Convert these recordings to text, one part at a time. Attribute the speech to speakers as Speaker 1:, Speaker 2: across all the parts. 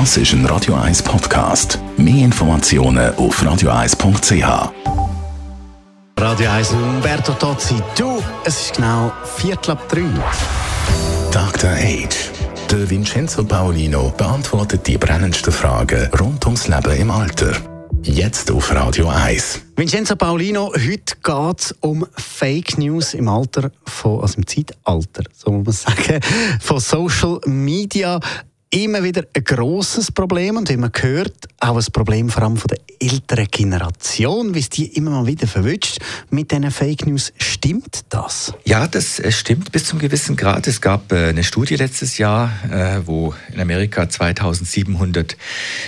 Speaker 1: Das ist ein Radio 1 Podcast. Mehr Informationen auf radio1.ch.
Speaker 2: Radio 1 Umberto Tozzi. Du, es ist genau Viertel ab drei.
Speaker 1: Dr. Age. Der Vincenzo Paolino beantwortet die brennendsten Fragen rund ums Leben im Alter. Jetzt auf Radio 1.
Speaker 2: Vincenzo Paolino, heute geht es um Fake News im Alter von, also im Zeitalter, so muss man sagen, von Social Media immer wieder ein grosses Problem und wie man hört, auch ein Problem vor allem von der älteren Generation, wie es die immer mal wieder verwünscht mit diesen Fake News. Stimmt das?
Speaker 3: Ja, das stimmt bis zum gewissen Grad. Es gab äh, eine Studie letztes Jahr, äh, wo in Amerika 2700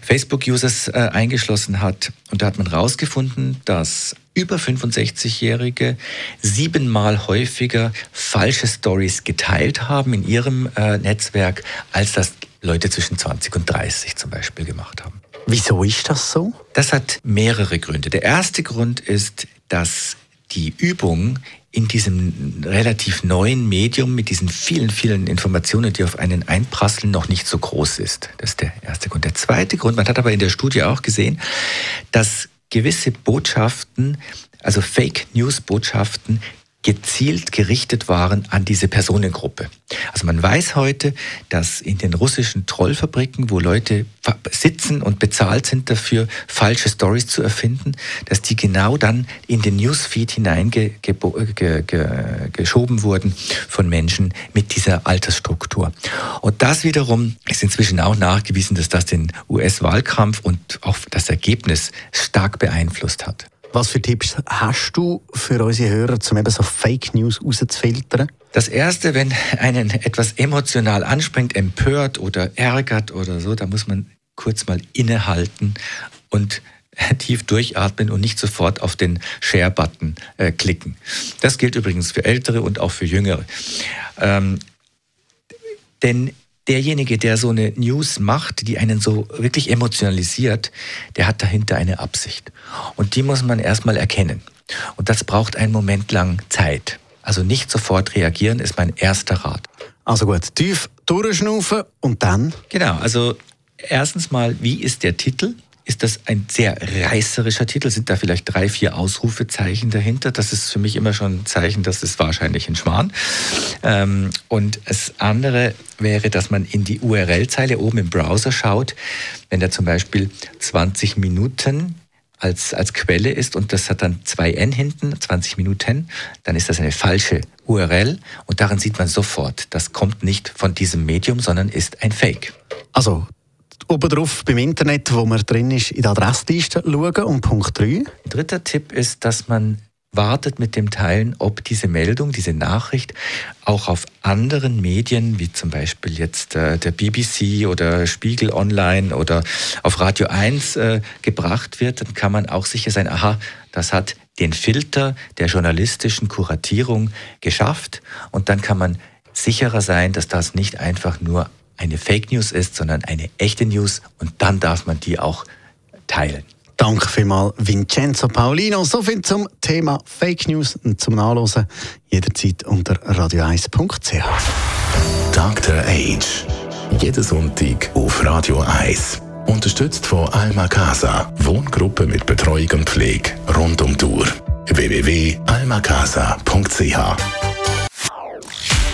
Speaker 3: Facebook-Users äh, eingeschlossen hat. Und da hat man herausgefunden, dass über 65-Jährige siebenmal häufiger falsche Stories geteilt haben in ihrem Netzwerk, als das Leute zwischen 20 und 30 zum Beispiel gemacht haben.
Speaker 2: Wieso ist das so?
Speaker 3: Das hat mehrere Gründe. Der erste Grund ist, dass die Übung in diesem relativ neuen Medium mit diesen vielen, vielen Informationen, die auf einen einprasseln, noch nicht so groß ist. Das ist der erste Grund. Der zweite Grund, man hat aber in der Studie auch gesehen, dass gewisse Botschaften, also Fake News Botschaften, gezielt gerichtet waren an diese Personengruppe. Also man weiß heute, dass in den russischen Trollfabriken, wo Leute sitzen und bezahlt sind dafür, falsche Stories zu erfinden, dass die genau dann in den Newsfeed hineingeschoben wurden von Menschen mit dieser Altersstruktur. Und das wiederum ist inzwischen auch nachgewiesen, dass das den US-Wahlkampf und auch das Ergebnis stark beeinflusst hat.
Speaker 2: Was für Tipps hast du für unsere Hörer, um eben so Fake News rauszufiltern?
Speaker 3: Das Erste, wenn einen etwas emotional anspringt, empört oder ärgert oder so, da muss man kurz mal innehalten und tief durchatmen und nicht sofort auf den Share-Button äh, klicken. Das gilt übrigens für Ältere und auch für Jüngere. Ähm, denn derjenige, der so eine News macht, die einen so wirklich emotionalisiert, der hat dahinter eine Absicht. Und die muss man erstmal erkennen. Und das braucht einen Moment lang Zeit. Also nicht sofort reagieren ist mein erster Rat.
Speaker 2: Also gut, tief durchschnaufen und dann?
Speaker 3: Genau, also erstens mal, wie ist der Titel? Ist das ein sehr reißerischer Titel. Sind da vielleicht drei, vier Ausrufezeichen dahinter? Das ist für mich immer schon ein Zeichen, dass es wahrscheinlich ein Schmarrn. Ähm, und das andere wäre, dass man in die URL-Zeile oben im Browser schaut. Wenn da zum Beispiel 20 Minuten als, als Quelle ist und das hat dann zwei N hinten, 20 Minuten, dann ist das eine falsche URL und daran sieht man sofort, das kommt nicht von diesem Medium, sondern ist ein Fake.
Speaker 2: Also oben drauf beim Internet, wo man drin ist, in der Adressliste schauen. Und Punkt 3.
Speaker 3: Dritter Tipp ist, dass man wartet mit dem Teilen, ob diese Meldung, diese Nachricht auch auf anderen Medien, wie zum Beispiel jetzt äh, der BBC oder Spiegel Online oder auf Radio 1 äh, gebracht wird, dann kann man auch sicher sein, aha, das hat den Filter der journalistischen Kuratierung geschafft und dann kann man sicherer sein, dass das nicht einfach nur eine Fake News ist, sondern eine echte News und dann darf man die auch teilen.
Speaker 2: Danke vielmals, Vincenzo Paulino. So viel zum Thema Fake News und zum Nachlesen jederzeit unter radio1.ch.
Speaker 1: Dr. Age. Jeden Sonntag auf Radio 1. Unterstützt von Alma Casa. Wohngruppe mit Betreuung und Pflege rund um Tour. www.almacasa.ch